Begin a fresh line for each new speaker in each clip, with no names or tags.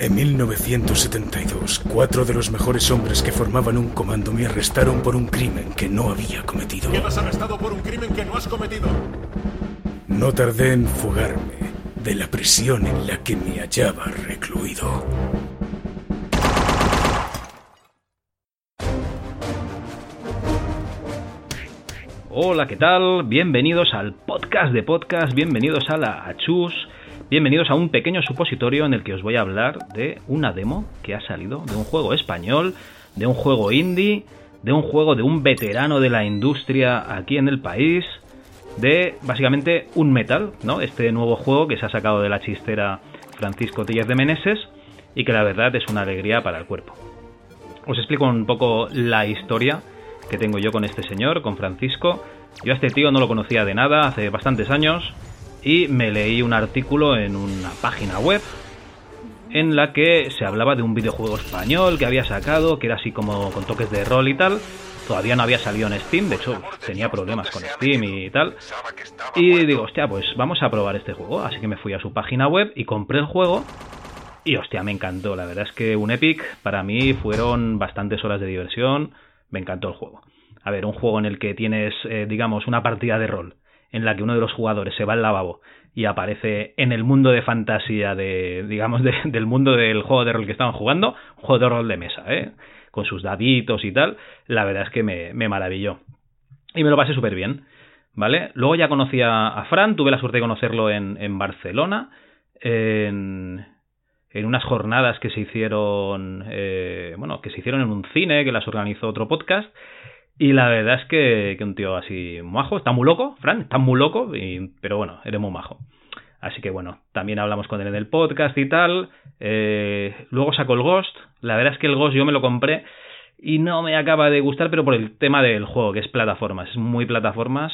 En 1972, cuatro de los mejores hombres que formaban un comando me arrestaron por un crimen que no había cometido.
Quedas arrestado por un crimen que no has cometido.
No tardé en fugarme de la prisión en la que me hallaba recluido.
Hola, ¿qué tal? Bienvenidos al podcast de podcast, bienvenidos a la Achus, bienvenidos a un pequeño supositorio en el que os voy a hablar de una demo que ha salido de un juego español, de un juego indie, de un juego de un veterano de la industria aquí en el país, de básicamente un metal, ¿no? Este nuevo juego que se ha sacado de la chistera Francisco Tellez de Meneses y que la verdad es una alegría para el cuerpo. Os explico un poco la historia que tengo yo con este señor, con Francisco. Yo a este tío no lo conocía de nada hace bastantes años y me leí un artículo en una página web en la que se hablaba de un videojuego español que había sacado, que era así como con toques de rol y tal. Todavía no había salido en Steam, de hecho tenía problemas con Steam y tal. Y digo, hostia, pues vamos a probar este juego. Así que me fui a su página web y compré el juego. Y hostia, me encantó. La verdad es que un Epic para mí fueron bastantes horas de diversión me encantó el juego. A ver, un juego en el que tienes, eh, digamos, una partida de rol en la que uno de los jugadores se va al lavabo y aparece en el mundo de fantasía de, digamos, del mundo del juego de rol que estaban jugando, un juego de rol de mesa, ¿eh? Con sus daditos y tal, la verdad es que me, me maravilló. Y me lo pasé súper bien, ¿vale? Luego ya conocí a, Fran, tuve la suerte de conocerlo en, en Barcelona, en, en unas jornadas que se hicieron, eh, bueno, que se hicieron en un cine, que las organizó otro podcast. Y la verdad es que, un tío así majo, está muy loco, Fran, está muy loco, y, pero bueno, eres muy majo. Así que bueno, también hablamos con él en el podcast y tal. Eh, luego sacó el Ghost. La verdad es que el Ghost yo me lo compré y no me acaba de gustar, pero por el tema del juego, que es plataformas. Es muy plataformas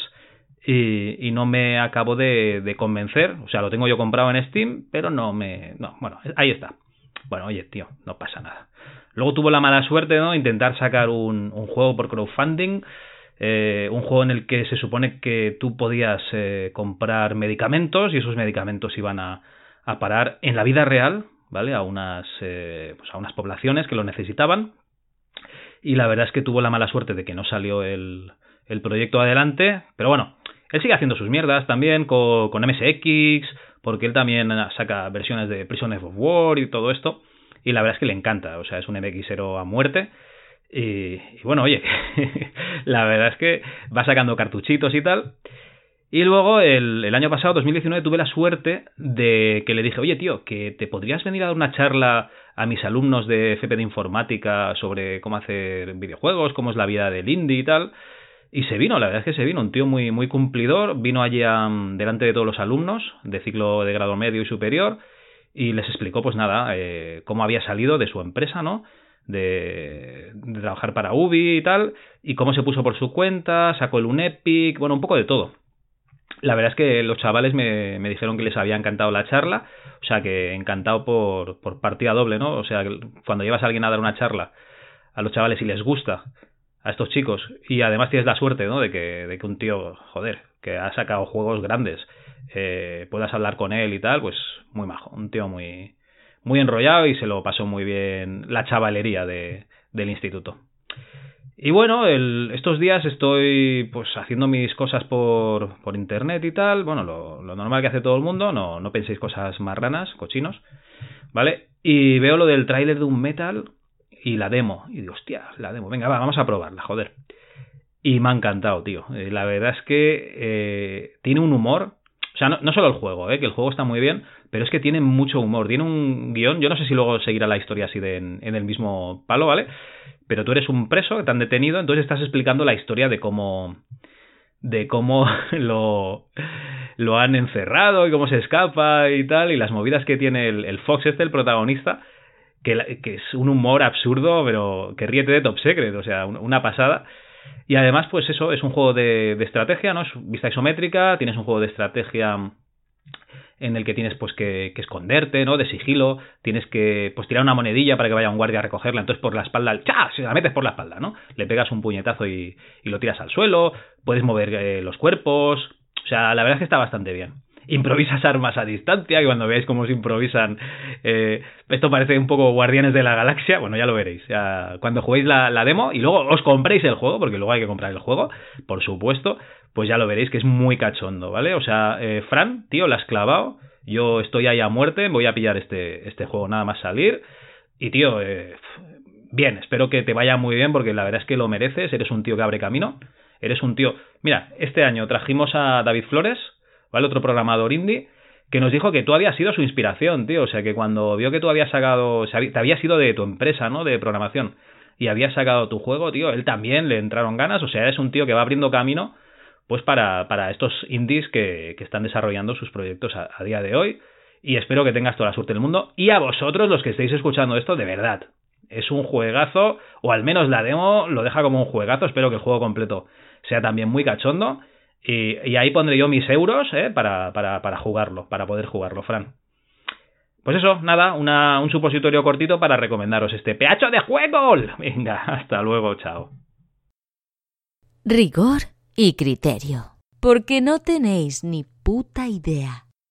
y, no me acabo de, convencer. O sea, lo tengo yo comprado en Steam, pero no me... No, bueno, ahí está. Bueno, oye, tío, no pasa nada. Luego tuvo la mala suerte, ¿no? Intentar sacar un, juego por crowdfunding. Eh, un juego en el que se supone que tú podías eh, comprar medicamentos y esos medicamentos iban a, a, parar en la vida real, ¿vale? A unas, eh, pues a unas poblaciones que lo necesitaban. Y la verdad es que tuvo la mala suerte de que no salió el, el proyecto adelante. Pero bueno, él sigue haciendo sus mierdas también con, con MSX, porque él también saca versiones de Prisoners of War y todo esto. Y la verdad es que le encanta, o sea, es un MXero a muerte. Y, bueno, oye, la verdad es que va sacando cartuchitos y tal. Y luego, el, el, año pasado, 2019, tuve la suerte de que le dije, oye, tío, que te podrías venir a dar una charla a mis alumnos de FP de informática sobre cómo hacer videojuegos, cómo es la vida del indie y tal. Y se vino, la verdad es que se vino, un tío muy, muy cumplidor, vino allí delante de todos los alumnos de ciclo de grado medio y superior y les explicó pues nada, eh, cómo había salido de su empresa, ¿no? De, trabajar para Ubi y tal, y cómo se puso por su cuenta, sacó el UNEPIC, bueno, un poco de todo. La verdad es que los chavales me, me dijeron que les había encantado la charla, o sea que encantado por, por partida doble, ¿no? O sea, cuando llevas a alguien a dar una charla a los chavales y les gusta a estos chicos. Y además tienes la suerte, ¿no? De que, de que un tío, joder, que ha sacado juegos grandes, eh, puedas hablar con él y tal, pues muy majo. Un tío muy, muy enrollado y se lo pasó muy bien la chavalería de, del instituto. Y bueno, el, estos días estoy pues haciendo mis cosas por, por internet y tal. Bueno, lo, lo normal que hace todo el mundo, no, no penséis cosas marranas, cochinos, ¿vale? Y veo lo del tráiler de un metal y la demo. Y digo, hostia, la demo, venga, va, vamos a probarla, joder. Y me ha encantado, tío. Eh, la verdad es que eh, tiene un humor. O sea, no, solo el juego, eh, que el juego está muy bien, pero es que tiene mucho humor. Tiene un guion. Yo no sé si luego seguirá la historia así de en, el mismo palo, ¿vale? Pero tú eres un preso que detenido, entonces estás explicando la historia de cómo. de cómo lo, lo han encerrado y cómo se escapa y tal, y las movidas que tiene el, el Fox este, el protagonista que, es un humor absurdo, pero que ríete de Top Secret, o sea, una pasada. Y además, pues eso, es un juego de, estrategia, ¿no? Es vista isométrica, tienes un juego de estrategia en el que tienes pues que, esconderte, ¿no? De sigilo, tienes que pues tirar una monedilla para que vaya un guardia a recogerla, entonces por la espalda, ¡cha! Se la metes por la espalda, ¿no? Le pegas un puñetazo y, lo tiras al suelo, puedes mover eh, los cuerpos, o sea, la verdad es que está bastante bien. Improvisas armas a distancia, que cuando veáis cómo se improvisan, eh, esto parece un poco Guardianes de la Galaxia, bueno, ya lo veréis, cuando juguéis la, la, demo y luego os compréis el juego, porque luego hay que comprar el juego, por supuesto, pues ya lo veréis que es muy cachondo, ¿vale? O sea, eh, Fran, tío, la has clavado, yo estoy ahí a muerte, voy a pillar este, este juego nada más salir, y tío, eh, bien, espero que te vaya muy bien, porque la verdad es que lo mereces, eres un tío que abre camino, eres un tío... Mira, este año trajimos a David Flores, ¿vale? Otro programador indie, que nos dijo que tú habías sido su inspiración, tío. O sea, que cuando vio que tú habías sacado, te habías ido de tu empresa, ¿no? De programación, y habías sacado tu juego, tío, él también le entraron ganas. O sea, es un tío que va abriendo camino, pues para, para estos indies que, que están desarrollando sus proyectos a, a día de hoy. Y espero que tengas toda la suerte del mundo. Y a vosotros, los que estéis escuchando esto, de verdad. Es un juegazo, o al menos la demo lo deja como un juegazo. Espero que el juego completo sea también muy cachondo. Y, ahí pondré yo mis euros ¿eh? para, para, para jugarlo, para poder jugarlo, Fran. Pues eso, nada, un supositorio cortito para recomendaros este peacho de juego. Venga, hasta luego, chao.
Rigor y criterio. Porque no tenéis ni puta idea.